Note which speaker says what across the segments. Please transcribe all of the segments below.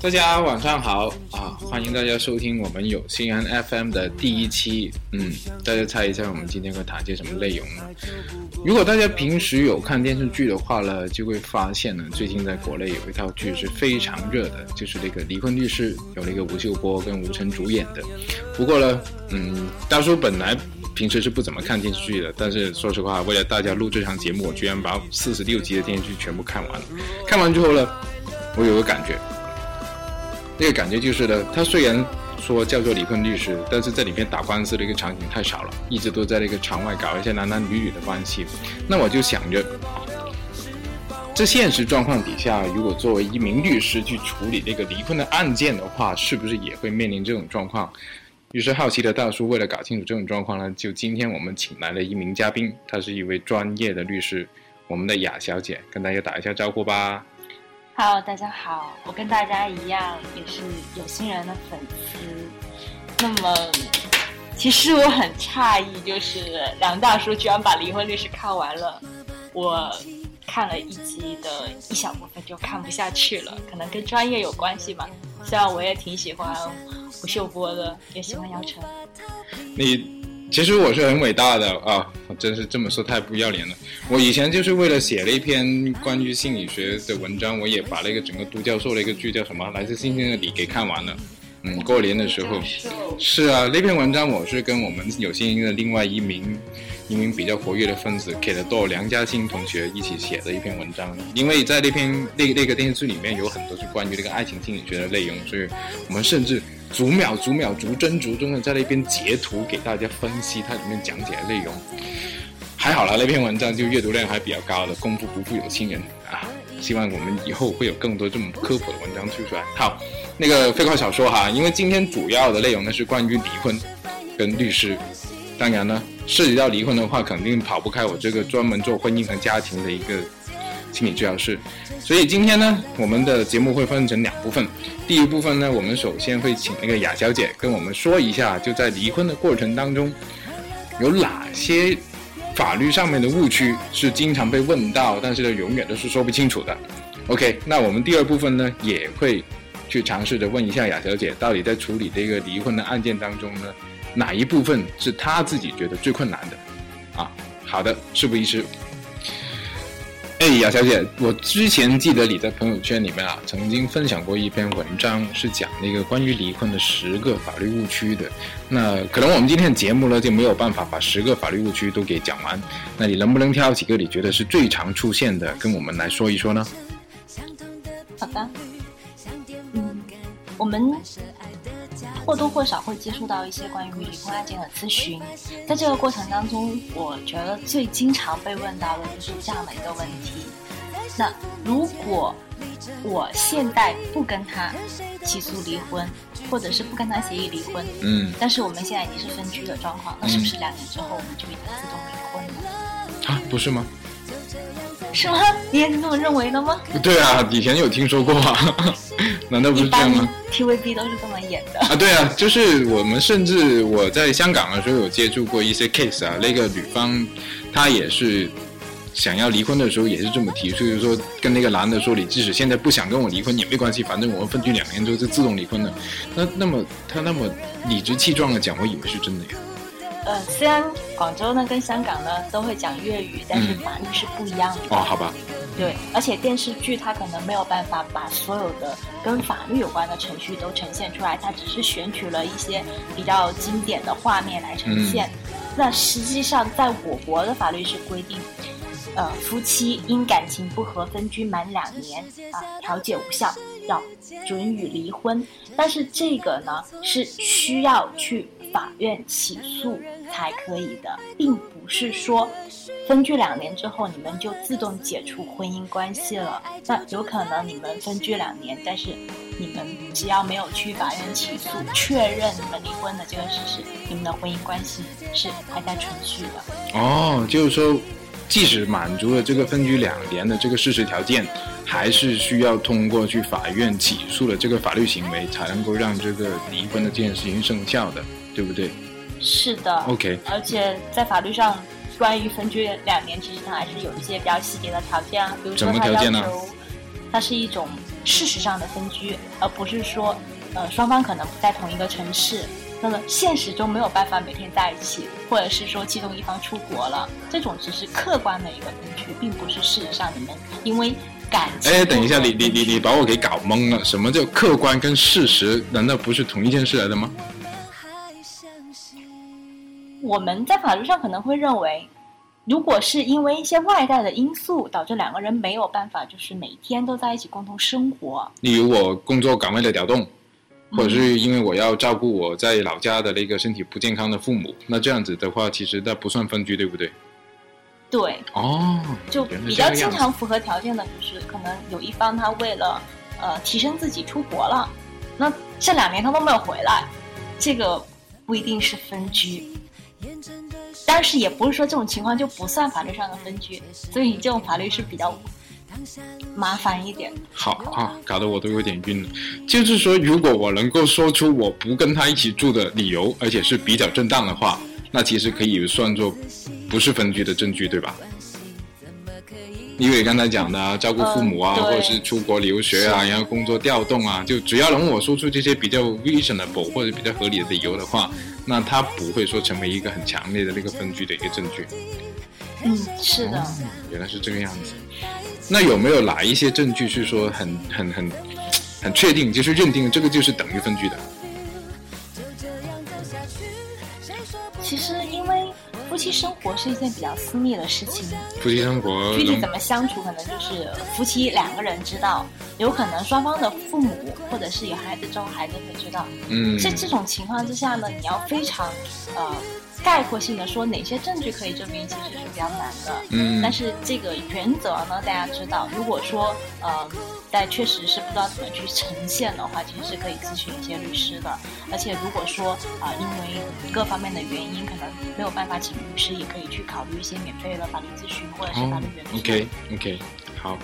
Speaker 1: 大家晚上好啊！欢迎大家收听我们有心安 FM 的第一期。嗯，大家猜一下我们今天会谈些什么内容呢？如果大家平时有看电视剧的话呢，就会发现呢，最近在国内有一套剧是非常热的，就是那个《离婚律师》，有那个吴秀波跟吴晨主演的。不过呢，嗯，大叔本来平时是不怎么看电视剧的，但是说实话，为了大家录这场节目，我居然把四十六集的电视剧全部看完了。看完之后呢，我有个感觉。那个感觉就是呢，他虽然说叫做离婚律师，但是在里面打官司的一个场景太少了，一直都在那个场外搞一些男男女女的关系。那我就想着，这现实状况底下，如果作为一名律师去处理那个离婚的案件的话，是不是也会面临这种状况？于是好奇的大叔为了搞清楚这种状况呢，就今天我们请来了一名嘉宾，他是一位专业的律师，我们的雅小姐，跟大家打一下招呼吧。
Speaker 2: Hello，大家好，我跟大家一样也是有心人的粉丝。那么，其实我很诧异，就是梁大叔居然把《离婚律师》看完了。我看了一集的一小部分就看不下去了，可能跟专业有关系吧。虽然我也挺喜欢吴秀波的，也喜欢姚晨。
Speaker 1: 你。其实我是很伟大的啊！我真是这么说太不要脸了。我以前就是为了写了一篇关于心理学的文章，我也把那个整个都教授的一个剧叫什么《来自星星的你》给看完了。嗯，过年的时候。是啊，那篇文章我是跟我们有星星的另外一名。一名比较活跃的分子，K 的多梁嘉欣同学一起写的一篇文章。因为在那篇那那个电视剧里面有很多是关于那个爱情心理学的内容，所以我们甚至逐秒逐秒逐帧逐帧的在那边截图给大家分析它里面讲解的内容。还好了，那篇文章就阅读量还比较高的，功夫不负有心人啊！希望我们以后会有更多这种科普的文章推出来。好，那个废话少说哈，因为今天主要的内容呢是关于离婚跟律师。当然呢，涉及到离婚的话，肯定跑不开我这个专门做婚姻和家庭的一个心理治疗师。所以今天呢，我们的节目会分成两部分。第一部分呢，我们首先会请那个雅小姐跟我们说一下，就在离婚的过程当中，有哪些法律上面的误区是经常被问到，但是呢，永远都是说不清楚的。OK，那我们第二部分呢，也会去尝试着问一下雅小姐，到底在处理这个离婚的案件当中呢？哪一部分是他自己觉得最困难的？啊，好的，事不宜迟。哎，雅小姐，我之前记得你在朋友圈里面啊，曾经分享过一篇文章，是讲那个关于离婚的十个法律误区的。那可能我们今天的节目呢，就没有办法把十个法律误区都给讲完。那你能不能挑几个你觉得是最常出现的，跟我们来说一说呢？
Speaker 2: 好的，嗯，我们。或多或少会接触到一些关于离婚案件的咨询，在这个过程当中，我觉得最经常被问到的就是这样的一个问题：那如果我现在不跟他起诉离婚，或者是不跟他协议离婚，
Speaker 1: 嗯，
Speaker 2: 但是我们现在已经是分居的状况，那是不是两年之后我们就已经自动离婚了？
Speaker 1: 啊，不是吗？
Speaker 2: 是吗？你也是这么认为的吗？
Speaker 1: 对啊，以前有听说过啊，难道不是这样吗
Speaker 2: ？TVB 都是这么演的
Speaker 1: 啊。对啊，就是我们甚至我在香港的时候有接触过一些 case 啊，那个女方她也是想要离婚的时候也是这么提，就是说跟那个男的说，你即使现在不想跟我离婚也没关系，反正我们分居两年之后就自动离婚了。那那么他那么理直气壮的讲，我以为是真的呀。
Speaker 2: 呃，虽然广州呢跟香港呢都会讲粤语，但是法律是不一样的。
Speaker 1: 哦，好吧。
Speaker 2: 对，而且电视剧它可能没有办法把所有的跟法律有关的程序都呈现出来，它只是选取了一些比较经典的画面来呈现。那实际上，在我国的法律是规定，呃，夫妻因感情不和分居满两年啊，调解无效，要准予离婚。但是这个呢，是需要去。法院起诉才可以的，并不是说分居两年之后你们就自动解除婚姻关系了。那有可能你们分居两年，但是你们只要没有去法院起诉确认你们离婚的这个事实，你们的婚姻关系是还在存续的。
Speaker 1: 哦，就是说，即使满足了这个分居两年的这个事实条件，还是需要通过去法院起诉的这个法律行为，才能够让这个离婚的这件事情生效的。对不对？
Speaker 2: 是的。
Speaker 1: OK。
Speaker 2: 而且在法律上，关于分居两年，其实它还是有一些比较细节的条件啊，比如说它要求它是一种事实上的分居，而不是说，呃，双方可能不在同一个城市，那么现实中没有办法每天在一起，或者是说其中一方出国了，这种只是客观的一个分居，并不是事实上你们因为感情。
Speaker 1: 哎，等一下，你你你你把我给搞懵了，什么叫客观跟事实？难道不是同一件事来的吗？
Speaker 2: 我们在法律上可能会认为。如果是因为一些外在的因素导致两个人没有办法，就是每天都在一起共同生活，
Speaker 1: 例如我工作岗位的调动，或者是因为我要照顾我在老家的那个身体不健康的父母，那这样子的话，其实那不算分居，对不对？
Speaker 2: 对。
Speaker 1: 哦。
Speaker 2: 就比较经常符合条件的，就是可能有一方他为了呃提升自己出国了，那这两年他都没有回来，这个不一定是分居。但是也不是说这种情况就不算法律上的分居，所以这种法律是比较麻烦一点。
Speaker 1: 好啊，搞得我都有点晕了。就是说，如果我能够说出我不跟他一起住的理由，而且是比较正当的话，那其实可以算作不是分居的证据，对吧？因为刚才讲的照顾父母啊，或者是出国留学啊，然后工作调动啊，就只要能我说出这些比较 reasonable 或者比较合理的理由的话，那他不会说成为一个很强烈的那个分居的一个证据。
Speaker 2: 嗯，是的。
Speaker 1: 原来是这个样子。那有没有哪一些证据是说很很很很确定，就是认定这个就是等于分居的？
Speaker 2: 其实因为。夫妻生活是一件比较私密的事情。
Speaker 1: 夫妻生活
Speaker 2: 具体怎么相处，可能就是夫妻两个人知道，有可能双方的父母或者是有孩子之后孩子会知道。
Speaker 1: 嗯，
Speaker 2: 在这种情况之下呢，你要非常呃。概括性的说，哪些证据可以证明，其实是比较难的。
Speaker 1: 嗯，
Speaker 2: 但是这个原则呢，大家知道，如果说呃，但确实是不知道怎么去呈现的话，其实是可以咨询一些律师的。而且如果说啊，因为各方面的原因，可能没有办法请律师，也可以去考虑一些免费的法律咨询或者是法律援助。
Speaker 1: OK OK，好。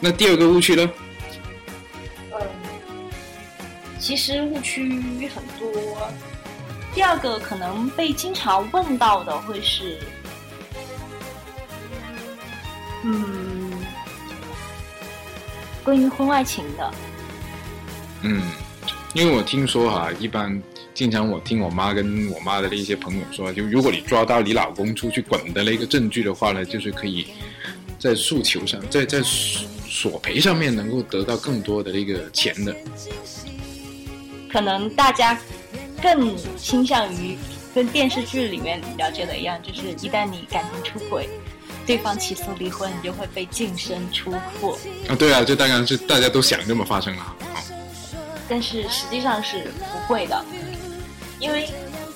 Speaker 1: 那第二个误区呢？
Speaker 2: 嗯，其实误区很多。第二个可能被经常问到的会是，嗯，关于婚外情的。
Speaker 1: 嗯，因为我听说哈，一般经常我听我妈跟我妈的那些朋友说，就如果你抓到你老公出去滚的那个证据的话呢，就是可以在诉求上，在在索赔上面能够得到更多的那个钱的。
Speaker 2: 可能大家。更倾向于跟电视剧里面了解的一样，就是一旦你感情出轨，对方起诉离婚，你就会被净身出户。
Speaker 1: 啊，对啊，这当然是大家都想这么发生了。
Speaker 2: 但是实际上是不会的，因为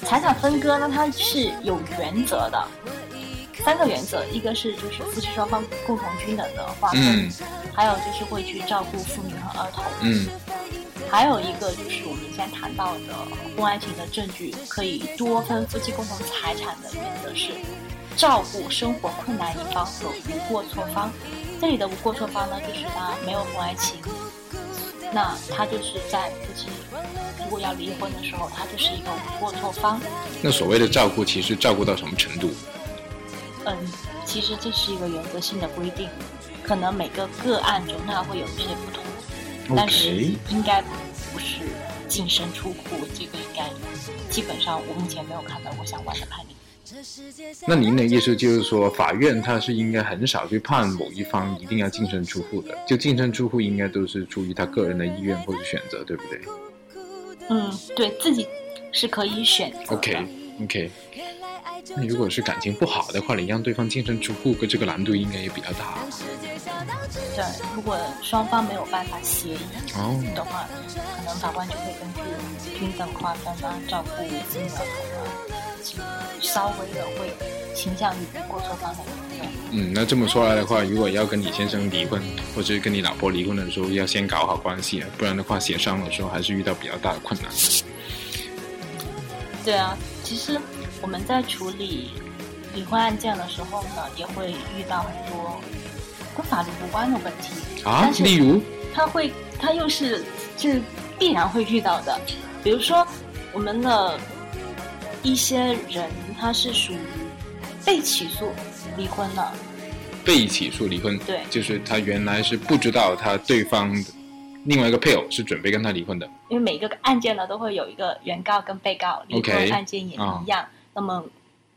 Speaker 2: 财产分割呢，它是有原则的，三个原则，一个是就是夫妻双方共同均等的划分，还有就是会去照顾妇女和儿童。
Speaker 1: 嗯。
Speaker 2: 还有一个就是我们先谈到的婚外情的证据，可以多分夫妻共同财产的原则是，照顾生活困难一方和无过错方。这里的无过错方呢，就是他没有婚外情，那他就是在夫妻如果要离婚的时候，他就是一个无过错方。
Speaker 1: 那所谓的照顾，其实照顾到什么程度？
Speaker 2: 嗯，其实这是一个原则性的规定，可能每个个案中它会有一些不同。但是应该不是净身出户，这个应该基本上我目前没有看到过相关的判例。
Speaker 1: 那您的意思就是说，法院他是应该很少去判某一方一定要净身出户的，就净身出户应该都是出于他个人的意愿或者选择，对不对？
Speaker 2: 嗯，对自己是可以选。
Speaker 1: OK OK。那如果是感情不好的话，你让对方净身出户，这个难度应该也比较大。
Speaker 2: 对，如果双方没有办法协议的话，可能法官就会根据均等划分啊，照顾子女儿童啊，稍微的会倾向于过错方的一方。
Speaker 1: 嗯，那这么说来的话，如果要跟你先生离婚，或者跟你老婆离婚的时候，要先搞好关系，不然的话协商的时候还是遇到比较大的困难。
Speaker 2: 对啊，其实。我们在处理离婚案件的时候呢，也会遇到很多跟法律无关的问题
Speaker 1: 啊。例如，
Speaker 2: 他会，他又是是必然会遇到的。比如说，我们的一些人，他是属于被起诉离婚了，
Speaker 1: 被起诉离婚，
Speaker 2: 对
Speaker 1: 就是他原来是不知道他对方另外一个配偶是准备跟他离婚的。
Speaker 2: 因为每个案件呢都会有一个原告跟被告，离婚案件也一样。那么，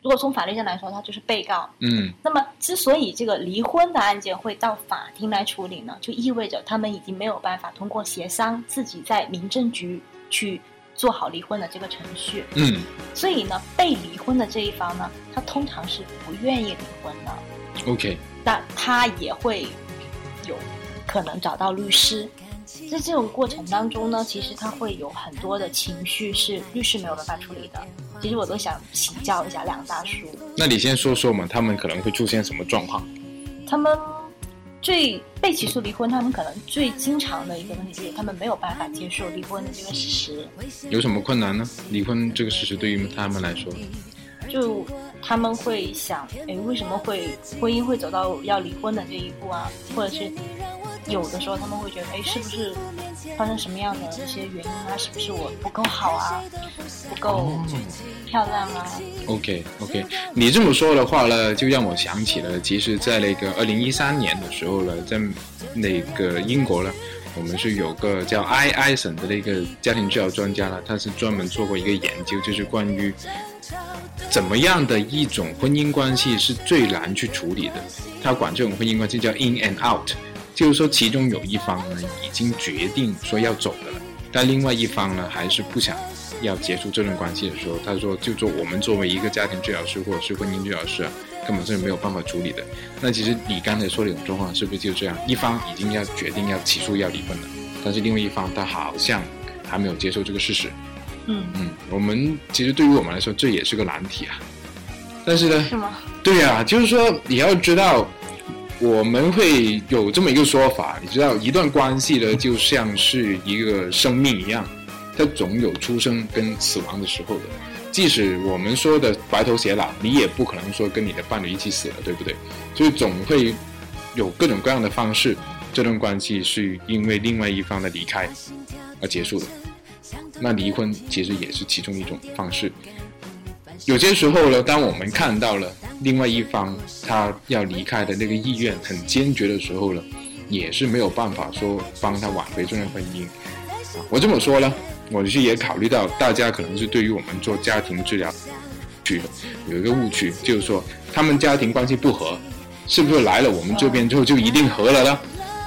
Speaker 2: 如果从法律上来说，他就是被告。
Speaker 1: 嗯
Speaker 2: 那么，之所以这个离婚的案件会到法庭来处理呢，就意味着他们已经没有办法通过协商自己在民政局去做好离婚的这个程序。
Speaker 1: 嗯
Speaker 2: 所以呢，被离婚的这一方呢，他通常是不愿意离婚的。
Speaker 1: ，OK，
Speaker 2: 那他也会有可能找到律师。在这种过程当中呢，其实他会有很多的情绪是律师没有办法处理的。其实我都想请教一下梁大叔，
Speaker 1: 那你先说说嘛，他们可能会出现什么状况？
Speaker 2: 他们最被起诉离婚，他们可能最经常的一个问题就是他们没有办法接受离婚的这个事实，
Speaker 1: 有什么困难呢？离婚这个事实对于他们来说，
Speaker 2: 就他们会想，哎，为什么会婚姻会走到要离婚的这一步啊？或者是有的时候他们会觉得，哎，是不是发生什么样的一些原因啊？是不是我不够好啊？不够漂亮啊
Speaker 1: ？OK OK，你这么说的话呢，就让我想起了，其实，在那个二零一三年的时候呢，在那个英国呢，我们是有个叫艾艾森的那个家庭治疗专家呢，他是专门做过一个研究，就是关于怎么样的一种婚姻关系是最难去处理的。他管这种婚姻关系叫 in and out，就是说其中有一方呢已经决定说要走的了，但另外一方呢还是不想要结束这段关系的时候，他说，就做我们作为一个家庭治疗师或者是婚姻治疗师啊，根本是没有办法处理的。那其实你刚才说的这种状况是不是就这样？一方已经要决定要起诉要离婚了，但是另外一方他好像还没有接受这个事实。
Speaker 2: 嗯，
Speaker 1: 嗯，我们其实对于我们来说这也是个难题啊。但是呢，
Speaker 2: 是吗？
Speaker 1: 对呀、就是说你要知道，我们会有这么一个说法，你知道，一段关系呢，就像是一个生命一样，它总有出生跟死亡的时候的。即使我们说的白头偕老，你也不可能说跟你的伴侣一起死了，对不对？所以总会有各种各样的方式，这段关系是因为另外一方的离开而结束的。那离婚其实也是其中一种方式。有些时候呢，当我们看到了另外一方他要离开的那个意愿很坚决的时候呢，也是没有办法说帮他挽回这段婚姻。我这么说呢，我是也考虑到大家可能是对于我们做家庭治疗去有一个误区，就是说他们家庭关系不和，是不是来了我们这边之后就一定和了呢？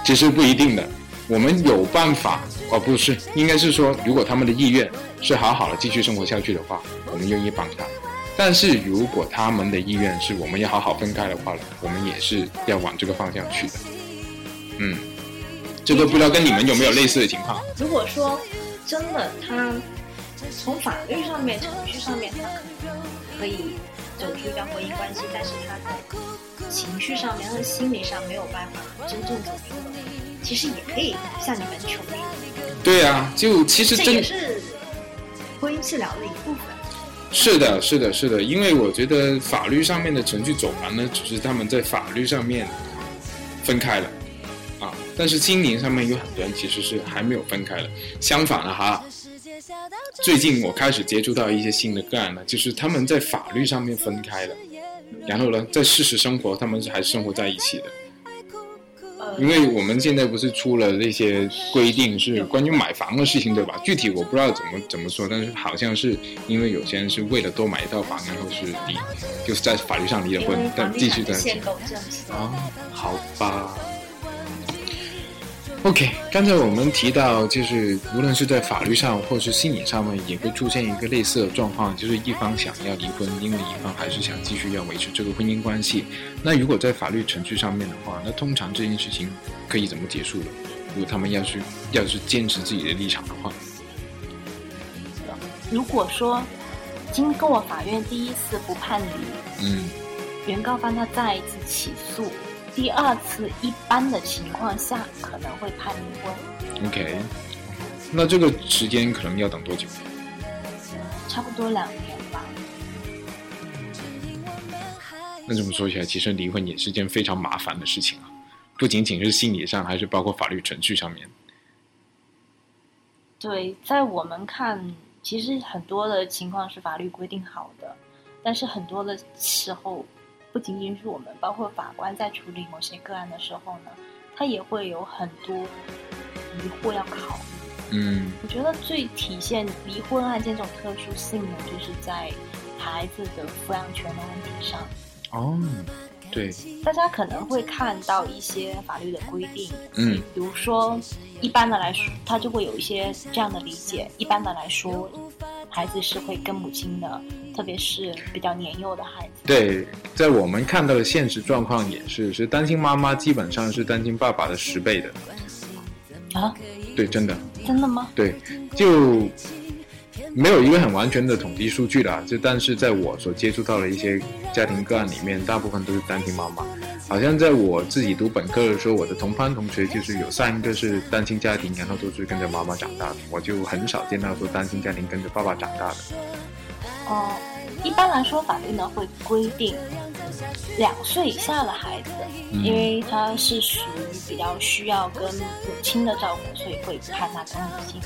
Speaker 1: 其实不一定的，我们有办法，哦，不是，应该是说，如果他们的意愿是好好的继续生活下去的话，我们愿意帮他。但是如果他们的意愿是我们要好好分开的话呢，我们也是要往这个方向去的。嗯，这个不知道跟你们有没有类似的情况？
Speaker 2: 如果说真的他从法律上面、程序上面，他可能可以走出一段婚姻关系，但是他在情绪上面、他的心理上没有办法真正走出的，其实也可以向你们求助，
Speaker 1: 对啊，就其实
Speaker 2: 这
Speaker 1: 真
Speaker 2: 也是婚姻治疗的一部分。
Speaker 1: 是的，是的，是的，因为我觉得法律上面的程序走完呢，只是他们在法律上面分开了啊，但是心灵上面有很多人其实是还没有分开的。相反了哈，最近我开始接触到一些新的个案呢，就是他们在法律上面分开了，然后呢，在事实生活他们是还是生活在一起的。
Speaker 2: 呃，
Speaker 1: 因为我们现在不是出了那些规定，是关于买房的事情，对吧？具体我不知道怎么怎么说，但是好像是因为有些人是为了多买一套房，然后是离，就是在法律上离了婚，但继续在。啊，好吧。OK，刚才我们提到，就是无论是在法律上或是心理上面，也会出现一个类似的状况，就是一方想要离婚，另外一方还是想继续要维持这个婚姻关系。那如果在法律程序上面的话，那通常这件事情可以怎么结束的？如果他们要是要是坚持自己的立场的话，
Speaker 2: 如果说经过法院第一次不判离，
Speaker 1: 嗯，
Speaker 2: 原告方他再一次起诉，第二次一般的情况下可能会判离婚
Speaker 1: ，OK，那这个时间可能要等多久？
Speaker 2: 差不多两年吧。
Speaker 1: 那这么说起来，其实离婚也是件非常麻烦的事情啊，不仅仅是心理上，还是包括法律程序上面。
Speaker 2: 对，在我们看，其实很多的情况是法律规定好的，但是很多的时候不仅仅是我们，包括法官在处理某些个案的时候呢，他也会有很多疑惑要考虑。
Speaker 1: 嗯
Speaker 2: 我觉得最体现离婚案件这种特殊性呢，就是在孩子的抚养权的问题上。
Speaker 1: 哦，对，
Speaker 2: 大家可能会看到一些法律的规定，
Speaker 1: 嗯
Speaker 2: 比如说，一般的来说，他就会有一些这样的理解。一般的来说，孩子是会跟母亲的，特别是比较年幼的孩子。
Speaker 1: 对，在我们看到的现实状况也是，是单亲妈妈基本上是单亲爸爸的十倍的。
Speaker 2: 啊，
Speaker 1: 对，真的，
Speaker 2: 真的吗？
Speaker 1: 对，就没有一个很完全的统计数据啦。就但是在我所接触到的一些家庭个案里面，大部分都是单亲妈妈。好像在我自己读本科的时候，我的同班同学就是有三个是单亲家庭，然后都是跟着妈妈长大的。我就很少见到说单亲家庭跟着爸爸长大的。
Speaker 2: 哦、一般来说，法律呢会规定两岁以下的孩子，
Speaker 1: 嗯
Speaker 2: 因为他是属于比较需要跟母亲的照顾，所以会判他跟母亲。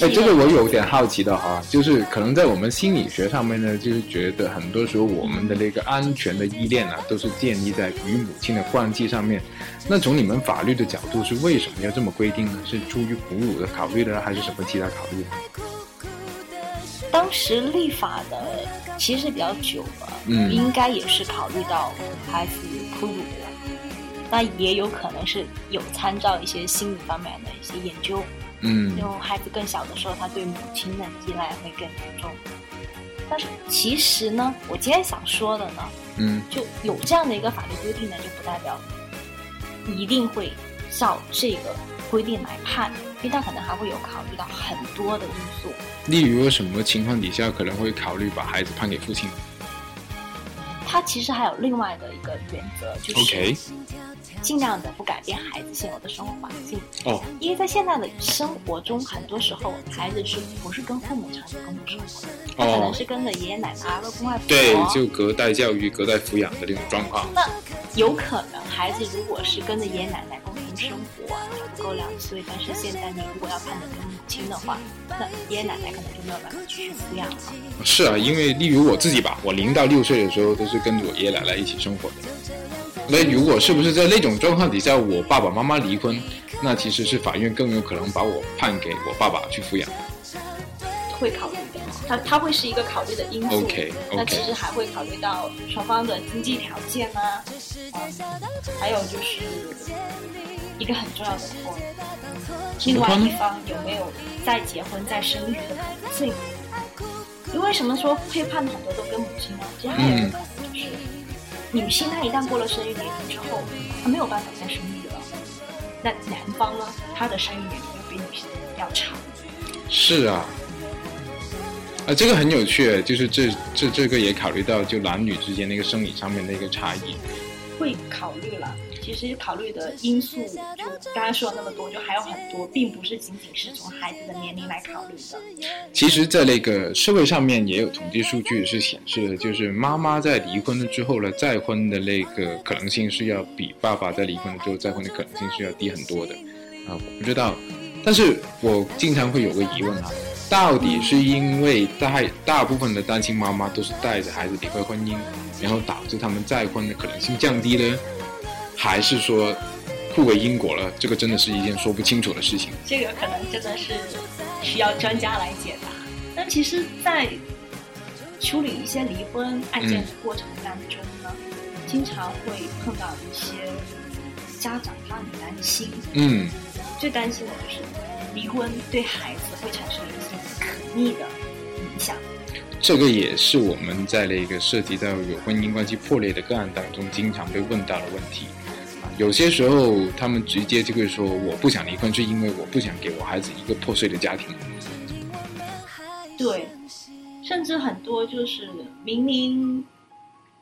Speaker 1: 哎，这个我有点好奇的哈，就是可能在我们心理学上面呢，就是觉得很多时候我们的那个安全的依恋啊，都是建立在与母亲的关系上面。那从你们法律的角度，是为什么要这么规定呢？是出于哺乳的考虑呢，还是什么其他考虑呢？
Speaker 2: 当时立法的其实比较久了，
Speaker 1: 嗯。
Speaker 2: 应该也是考虑到孩子哺乳，那也有可能是有参照一些心理方面的一些研究，
Speaker 1: 嗯。
Speaker 2: 因为孩子更小的时候，他对母亲的依赖会更严重。但是其实呢，我今天想说的呢，
Speaker 1: 嗯。
Speaker 2: 就有这样的一个法律规定呢，就不代表一定会照这个规定来判，因为他可能还会有考虑到很多的因素。
Speaker 1: 例如什么情况底下可能会考虑把孩子判给父亲
Speaker 2: 它其实还有另外的一个原则，就是尽量的不改变孩子现有的生活环境，
Speaker 1: 哦，
Speaker 2: 因为在现在的生活中，很多时候孩子是不是跟父母长期共同生活的？他可能
Speaker 1: 哦
Speaker 2: 是跟着爷爷奶奶、外公外婆。
Speaker 1: 对，就隔代教育、隔代抚养的这种状况。
Speaker 2: 那有可能孩子如果是跟着爷爷奶奶共同生活，还不够两岁，但是现在你如果要判的跟母亲的话，那爷爷奶奶可能就没有办法继续抚养了。
Speaker 1: 是啊，因为例如我自己吧，我零到六岁的时候都是跟我爷爷奶奶一起生活的。那如果是不是在那种状况底下，我爸爸妈妈离婚，那其实是法院更有可能把我判给我爸爸去抚养。
Speaker 2: 会考虑的，他他会是一个考虑的因素。
Speaker 1: OK，OK
Speaker 2: 那其实还会考虑到双方的经济条件啊，嗯，还有就是一个很重要的另外一方有没有再结婚再生育的可能性？因为什么说配判很多都跟母亲有一个可能就是，女性她一旦过了生育年龄之后，她没有办法再生育了。那男方呢，他的生育年龄要比女性要长。
Speaker 1: 是啊，啊，这个很有趣，就是这这这个也考虑到就男女之间那个生理上面的一个差异。
Speaker 2: 会考虑了。其实考虑的因素，就刚刚说了那么多，就还有很多，并不是仅仅是从孩子的年龄来考虑的。
Speaker 1: 其实，在那个社会上面也有统计数据是显示的，就是妈妈在离婚了之后呢，再婚的那个可能性是要比爸爸在离婚了之后再婚的可能性是要低很多的。啊，我不知道，但是我经常会有个疑问啊，到底是因为大大部分的单亲妈妈都是带着孩子离开婚姻，然后导致他们再婚的可能性降低呢，还是说互为因果了？这个真的是一件说不清楚的事情。
Speaker 2: 这个可能真的是需要专家来解答。但其实，在处理一些离婚案件的过程当中呢，经常会碰到一些家长他很担心，
Speaker 1: 嗯，
Speaker 2: 最担心的就是离婚对孩子会产生一些不可逆的影响。
Speaker 1: 这个也是我们在那个涉及到有婚姻关系破裂的个案当中经常被问到的问题。啊，有些时候他们直接就会说：“我不想离婚，是因为我不想给我孩子一个破碎的家庭。
Speaker 2: 对，甚至很多就是明明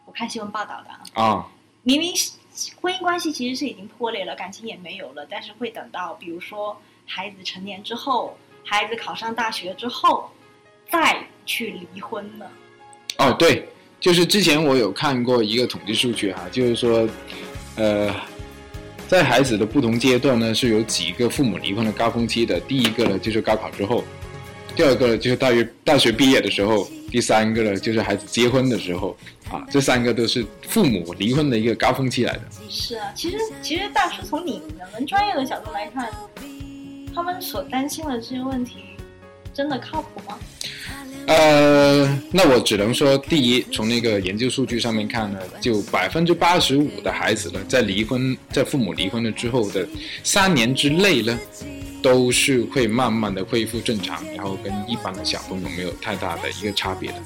Speaker 2: 我看新闻报道的啊，”
Speaker 1: 啊，
Speaker 2: 明明婚姻关系其实是已经破裂了，感情也没有了，但是会等到比如说孩子成年之后，孩子考上大学之后，再去离婚了。
Speaker 1: 哦，对，就是之前我有看过一个统计数据哈、就是说，呃，在孩子的不同阶段呢，是有几个父母离婚的高峰期的。第一个呢，就是高考之后，第二个就是大约大学毕业的时候，第三个呢就是孩子结婚的时候，啊，这三个都是父母离婚的一个高峰期来的。
Speaker 2: 是啊，其实其实大叔从你们专业的角度来看，他们所担心的这些问题，真的靠谱吗？
Speaker 1: 呃，那我只能说，第一，从那个研究数据上面看呢，就百分之八十五的孩子呢，在离婚，在父母离婚了之后的三年之内呢，都是会慢慢的恢复正常，然后跟一般的小朋友没有太大的一个差别的。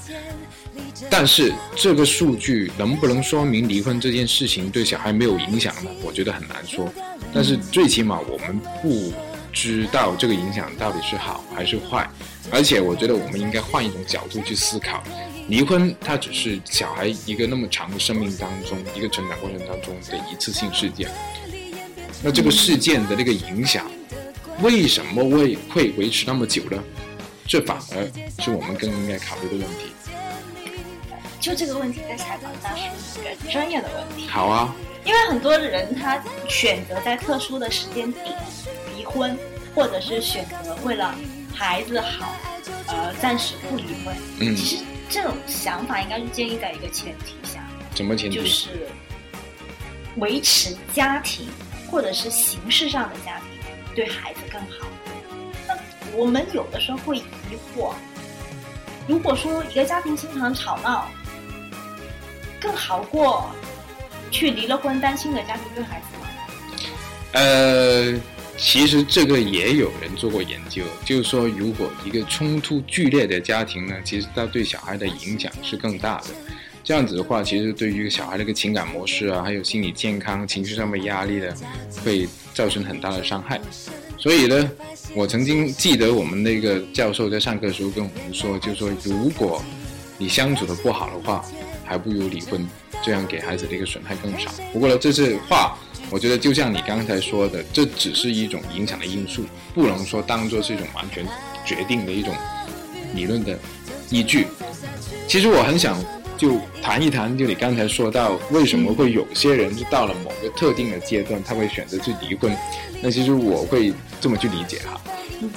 Speaker 1: 但是这个数据能不能说明离婚这件事情对小孩没有影响呢？我觉得很难说。但是最起码我们不知道这个影响到底是好还是坏。而且我觉得我们应该换一种角度去思考，离婚它只是小孩一个那么长的生命当中一个成长过程当中的一次性事件。那这个事件的那个影响，为什么会会维持那么久呢？这反而是我们更应该考虑的问题。
Speaker 2: 就这个问题，在采访大叔一个专业的问题。
Speaker 1: 好啊。
Speaker 2: 因为很多人他选择在特殊的时间点离婚，或者是选择为了。孩子好，呃，暂时不离婚。嗯，其实这种想法应该是建立在一个前提下，
Speaker 1: 什么前提？
Speaker 2: 就是维持家庭或者是形式上的家庭对孩子更好。那我们有的时候会疑惑，如果说一个家庭经常吵闹，更好过去离了婚单亲的家庭对孩子吗？
Speaker 1: 呃。其实这个也有人做过研究，就是说，如果一个冲突剧烈的家庭呢，其实它对小孩的影响是更大的。这样子的话，其实对于小孩的一个情感模式啊，还有心理健康、情绪上面压力呢，会造成很大的伤害。所以呢，我曾经记得我们那个教授在上课的时候跟我们说，就是说，如果你相处的不好的话，还不如离婚，这样给孩子的一个损害更少。不过呢，这是话。我觉得就像你刚才说的，这只是一种影响的因素，不能说当做是一种完全决定的一种理论的依据。其实我很想就谈一谈，就你刚才说到为什么会有些人就到了某个特定的阶段，他会选择去离婚。那其实我会这么去理解哈。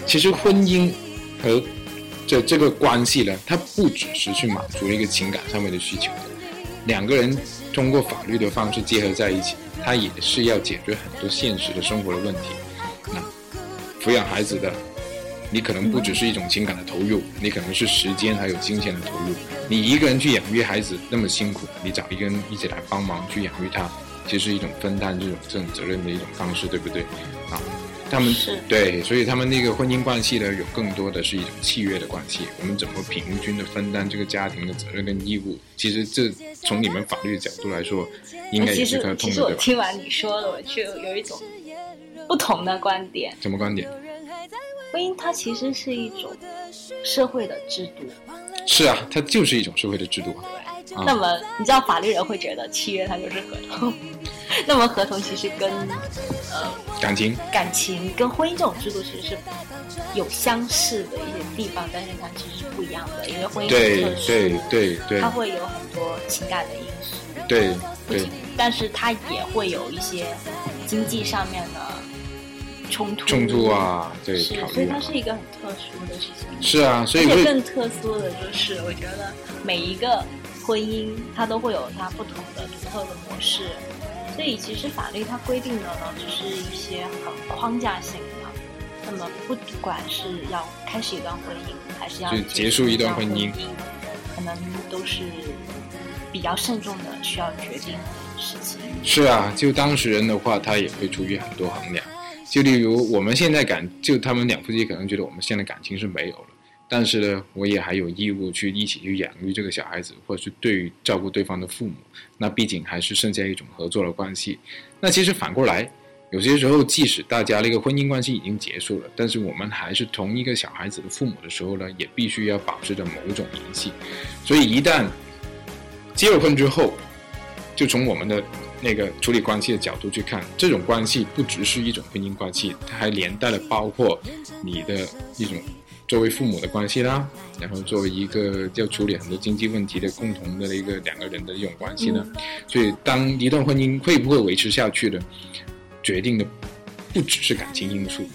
Speaker 1: 其实婚姻和这这个关系呢，它不只是去满足一个情感上面的需求，两个人通过法律的方式结合在一起。他也是要解决很多现实的生活的问题。那抚养孩子的，你可能不只是一种情感的投入，你可能是时间还有金钱的投入。你一个人去养育孩子那么辛苦，你找一个人一起来帮忙去养育他，其实是一种分担这种这种责任的一种方式，对不对？啊。他们对，所以他们那个婚姻关系呢，有更多的是一种契约的关系。我们怎么平均的分担这个家庭的责任跟义务？其实这从你们法律的角度来说，应该也是个通的。其
Speaker 2: 实我听完你说的，我就有一种不同的观点。
Speaker 1: 什么观点？
Speaker 2: 婚姻它其实是一种社会的制度。
Speaker 1: 是啊，它就是一种社会的制度。
Speaker 2: 对。那么你知道法律人会觉得契约它就是合同。那么合同其实跟，呃，
Speaker 1: 感情，
Speaker 2: 感情跟婚姻这种制度其实是有相似的一些地方，但是它其实是不一样的，因为婚姻
Speaker 1: 对对对对，
Speaker 2: 它会有很多情感的因素，
Speaker 1: 对对，
Speaker 2: 但是它也会有一些经济上面的冲突
Speaker 1: 冲突啊，对，
Speaker 2: 是，所以它是一个很特殊的事情，
Speaker 1: 是啊，所以
Speaker 2: 更特殊的就是，我觉得每一个婚姻它都会有它不同的独特的模式。所以其实法律它规定的呢，只是一些很框架性的。那么不管是要开始一段婚姻，还是要
Speaker 1: 结束一段婚
Speaker 2: 姻，可能都是比较慎重的需要决定的事情。
Speaker 1: 是啊，就当事人的话，他也会出于很多衡量。就例如我们现在感，就他们两夫妻可能觉得我们现在感情是没有了。但是呢，我也还有义务去一起去养育这个小孩子，或者是对于照顾对方的父母。那毕竟还是剩下一种合作的关系。那其实反过来，有些时候即使大家那个婚姻关系已经结束了，但是我们还是同一个小孩子的父母的时候呢，也必须要保持着某种联系。所以一旦结了婚之后，就从我们的那个处理关系的角度去看，这种关系不只是一种婚姻关系，它还连带了包括你的一种。作为父母的关系啦，然后作为一个要处理很多经济问题的共同的一个两个人的一种关系呢，所以当一段婚姻会不会维持下去的，决定的不只是感情因素。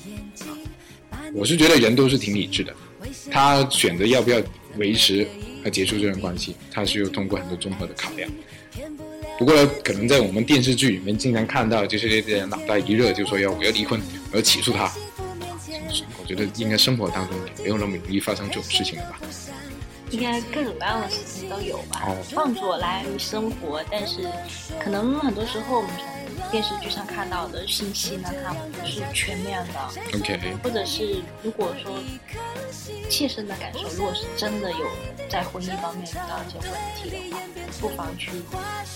Speaker 1: 我是觉得人都是挺理智的，他选择要不要维持和结束这段关系，他是有通过很多综合的考量。不过，可能在我们电视剧里面经常看到，就是那些人脑袋一热就说要我要离婚，我要起诉他。我觉得应该生活当中也没有那么容易发生这种事情了吧？
Speaker 2: 应该各种各样的事情都有吧。放着来生活，但是可能很多时候我们从电视剧上看到的信息呢，它不是全面的。
Speaker 1: OK。
Speaker 2: 或者是如果说切身的感受，如果是真的有在婚姻方面遇到一些问题的话，不妨去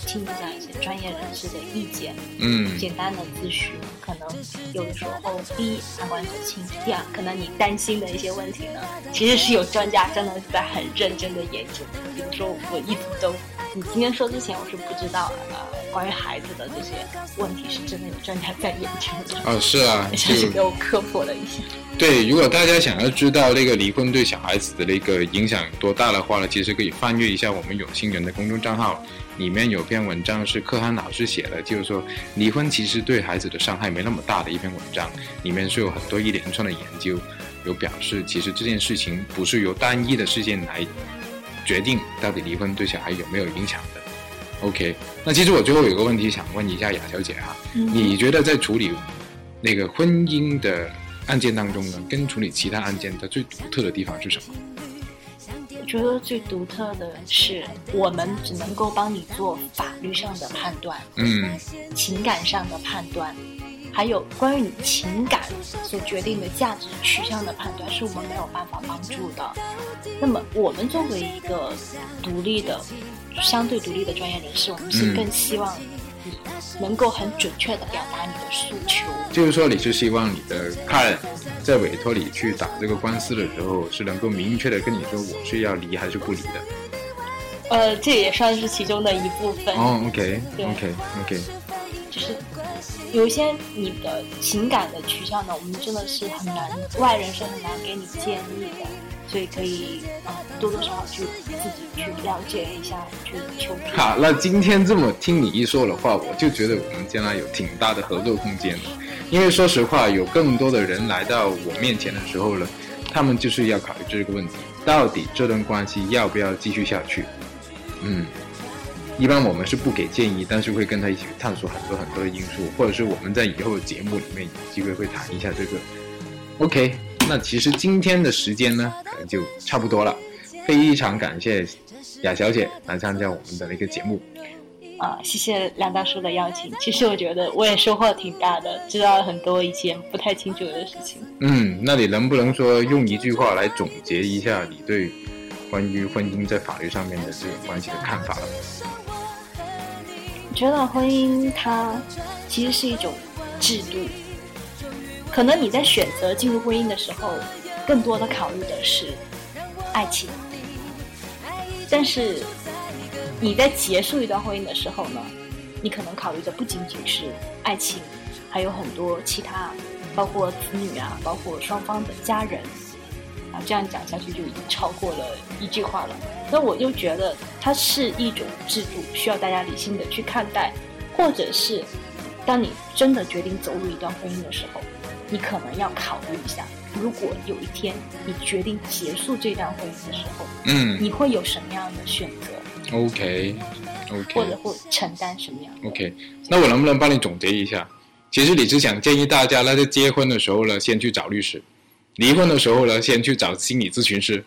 Speaker 2: 听一下一些专业人士的意见。
Speaker 1: 嗯。
Speaker 2: 简单的咨询，可能有的时候第一旁观者清，第二可能你担心的一些问题呢，其实是有专家真的是在很认真的研究。比如说我一直都，你今天说之前我是不知道的。关于孩子的这些问题，是真的有专家在研究的。哦，是啊，就是给我科普了一下。
Speaker 1: 对，如果大家想要知道那个离婚对小孩子的那个影响多大的话呢，其实可以翻阅一下我们有心人的公众账号，里面有篇文章是柯涵老师写的，就是说离婚其实对孩子的伤害没那么大的一篇文章，里面是有很多一连串的研究，有表示其实这件事情不是由单一的事件来决定到底离婚对小孩有没有影响的。OK，那其实我最后有个问题想问一下雅小姐哈，你觉得在处理那个婚姻的案件当中呢，跟处理其他案件的最独特的地方是什么？
Speaker 2: 我觉得最独特的是，我们只能够帮你做法律上的判断，
Speaker 1: 嗯，
Speaker 2: 情感上的判断，还有关于你情感所决定的价值取向的判断，是我们没有办法帮助的。那么，我们作为一个独立的。相对独立的专业人士，我们是更希望你能够很准确的表达你的诉求。
Speaker 1: 就是说，你是希望你的客人在委托你去打这个官司的时候，是能够明确的跟你说我是要离还是不离的。
Speaker 2: 呃，这也算是其中的一部分。
Speaker 1: 哦，OK，OK，OK。
Speaker 2: 就是有一些你的情感的取向呢，我们真的是很难，外人是很难给你建议的。所以可以多多少少去自己去了解一下，去求。
Speaker 1: 好，那今天这么听你一说的话，我就觉得我们将来有挺大的合作空间的。因为说实话，有更多的人来到我面前的时候呢，他们就是要考虑这个问题：到底这段关系要不要继续下去？嗯，一般我们是不给建议，但是会跟他一起探索很多很多的因素，或者是我们在以后的节目里面有机会会谈一下这个。OK。那其实今天的时间呢，可能就差不多了。非常感谢雅小姐来参加我们的那个节目。
Speaker 2: 啊，谢谢梁大叔的邀请。其实我觉得我也收获挺大的，知道了很多以前不太清楚的事情。
Speaker 1: 嗯，那你能不能说用一句话来总结一下你对关于婚姻在法律上面的这种关系的看法？
Speaker 2: 我觉得婚姻它其实是一种制度。可能你在选择进入婚姻的时候，更多的考虑的是爱情，但是你在结束一段婚姻的时候呢，你可能考虑的不仅仅是爱情，还有很多其他，包括子女啊，包括双方的家人啊，这样讲下去就已经超过了一句话了。那我就觉得它是一种制度，需要大家理性的去看待，或者是当你真的决定走入一段婚姻的时候。你可能要考虑一下，如果有一天你决定结束这段婚姻的时候，
Speaker 1: 嗯，
Speaker 2: 你会有什么样的选择
Speaker 1: ？OK，OK，
Speaker 2: 或者会承担什么样
Speaker 1: ？OK，那我能不能帮你总结一下？其实你是想建议大家，那在结婚的时候呢，先去找律师；离婚的时候呢，先去找心理咨询师。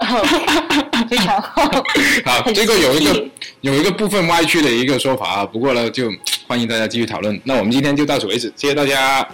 Speaker 2: 非常好。
Speaker 1: 好，这个有一个有一个部分歪曲的一个说法啊，不过呢，就欢迎大家继续讨论。那我们今天就到此为止，谢谢大家。